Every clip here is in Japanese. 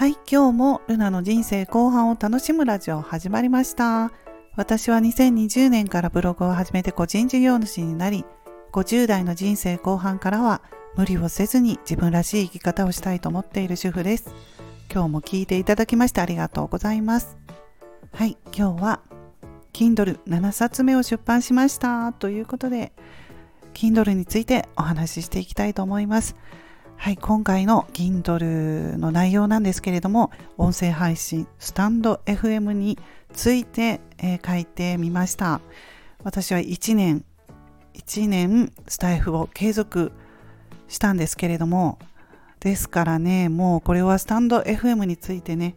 はい今日もルナの人生後半を楽しむラジオ始まりました。私は2020年からブログを始めて個人事業主になり50代の人生後半からは無理をせずに自分らしい生き方をしたいと思っている主婦です。今日も聞いていただきましてありがとうございます。はい今日は Kindle7 冊目を出版しました。ということで Kindle についてお話ししていきたいと思います。はい、今回の Kindle の内容なんですけれども、音声配信、スタンド FM について、えー、書いてみました。私は1年、1年スタイフを継続したんですけれども、ですからね、もうこれはスタンド FM についてね、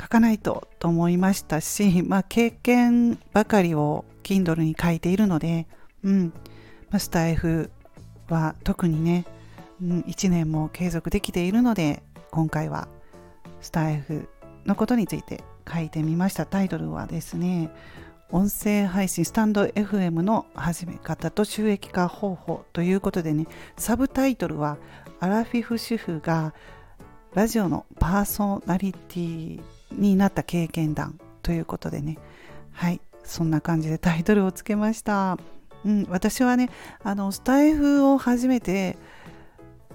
書かないとと思いましたし、まあ経験ばかりを Kindle に書いているので、うん、ま、スタイフは特にね、1年も継続できているので今回はスタイフのことについて書いてみました。タイトルはですね音声配信スタンド FM の始め方と収益化方法ということでねサブタイトルはアラフィフ主婦がラジオのパーソナリティになった経験談ということでね。はいそんな感じでタイトルをつけました、うん、私はねあのスタイフを始めて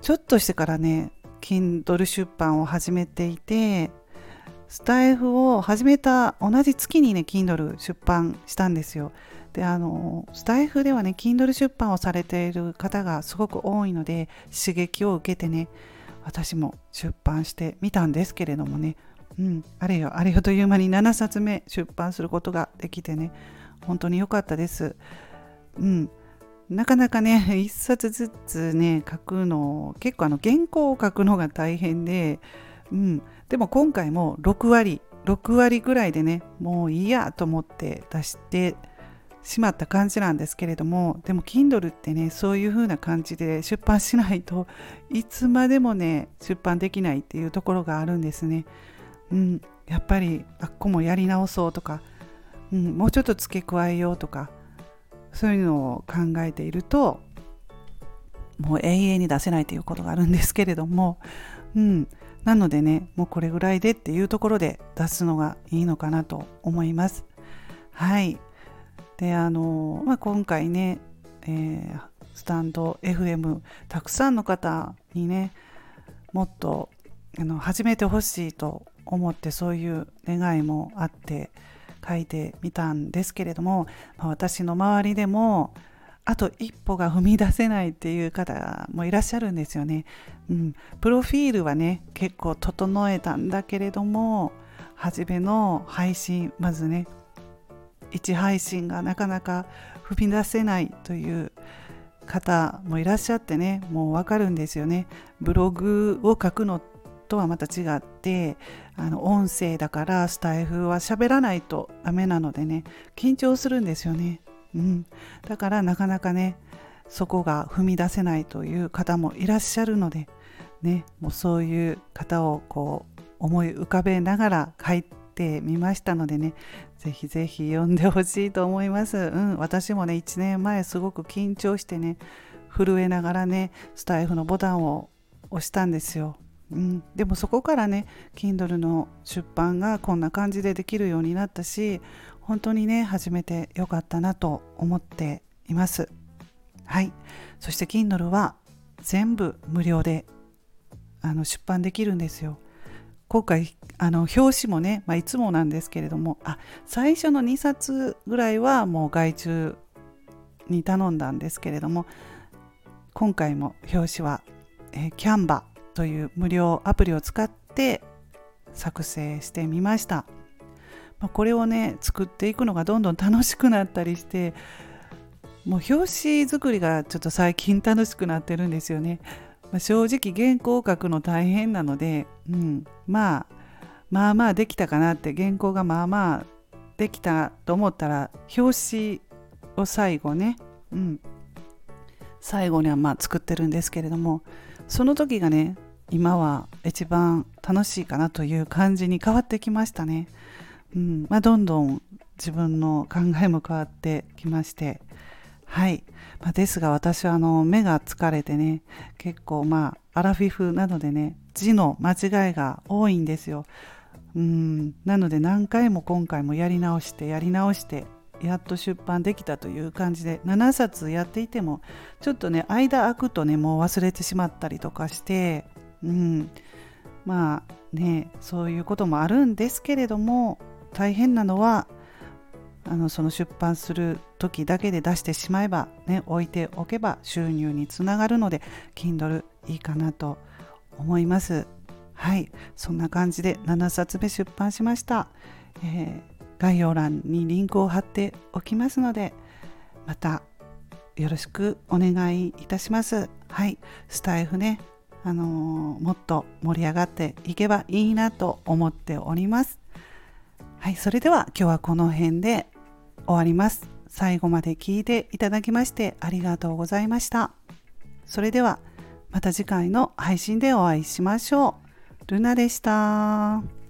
ちょっとしてからね Kindle 出版を始めていてスタイフを始めた同じ月にね Kindle 出版したんですよ。であのスタイフではね Kindle 出版をされている方がすごく多いので刺激を受けてね私も出版してみたんですけれどもね。うんあれよあれよという間に7冊目出版することができてね本当に良かったです。うん。なかなかね 一冊ずつね書くの結構あの原稿を書くのが大変で、うん、でも今回も6割6割ぐらいでねもういいやと思って出してしまった感じなんですけれどもでも Kindle ってねそういう風な感じで出版しないと いつまでもね出版できないっていうところがあるんですね。うん、やっぱりあっこもやり直そうとか、うん、もうちょっと付け加えようとかそういうのを考えているともう永遠に出せないということがあるんですけれども、うん、なのでねもうこれぐらいでっていうところで出すのがいいのかなと思います。はいであの、まあ、今回ね、えー、スタンド FM たくさんの方にねもっとあの始めてほしいと思ってそういう願いもあって書いてみたんですけれども、まあ、私の周りでもあと一歩が踏み出せないっていう方もいらっしゃるんですよね。うん、プロフィールはね結構整えたんだけれども初めの配信まずね1配信がなかなか踏み出せないという方もいらっしゃってねもうわかるんですよね。ブログを書くのとはまた違ってあの音声だからスタイフは喋らないとダメなのでね緊張するんですよね、うん、だからなかなかねそこが踏み出せないという方もいらっしゃるのでねもうそういう方をこう思い浮かべながら書いてみましたのでねぜひぜひ読んでほしいと思います、うん、私もね1年前すごく緊張してね震えながらねスタイフのボタンを押したんですよ。うん、でもそこからね Kindle の出版がこんな感じでできるようになったし本当にね始めてよかったなと思っています。はい。そして Kindle は全部無料であの出版できるんですよ。今回あの表紙もね、まあ、いつもなんですけれどもあ最初の2冊ぐらいはもう外注に頼んだんですけれども今回も表紙は、えー、キャンバーという無料アプリを使って作成してみました。ま、これをね作っていくのがどんどん楽しくなったりしてもう表紙作りがちょっと最近楽しくなってるんですよね。ま、正直原稿を書くの大変なので、うん、まあまあまあできたかなって原稿がまあまあできたと思ったら表紙を最後ね、うん、最後にはまあ作ってるんですけれどもその時がね今は一番楽しいかなという感じに変わってきましたね。うん。まあ、どんどん自分の考えも変わってきまして。はい、まあ、ですが私はあの目が疲れてね結構まあアラフィフなのでね字の間違いが多いんですよ。うん。なので何回も今回もやり直してやり直してやっと出版できたという感じで7冊やっていてもちょっとね間空くとねもう忘れてしまったりとかしてうん。まあねそういうこともあるんですけれども大変なのはあのその出版する時だけで出してしまえばね置いておけば収入につながるので Kindle いいかなと思います。はい。そんな感じで7冊目出版しました、えー、概要欄にリンクを貼っておきますのでまたよろしくお願いいたします。はい。スタイフねあのー、もっと盛り上がっていけばいいなと思っております。はい。それでは今日はこの辺で終わります。最後まで聞いていただきましてありがとうございました。それではまた次回の配信でお会いしましょう。ルナでした。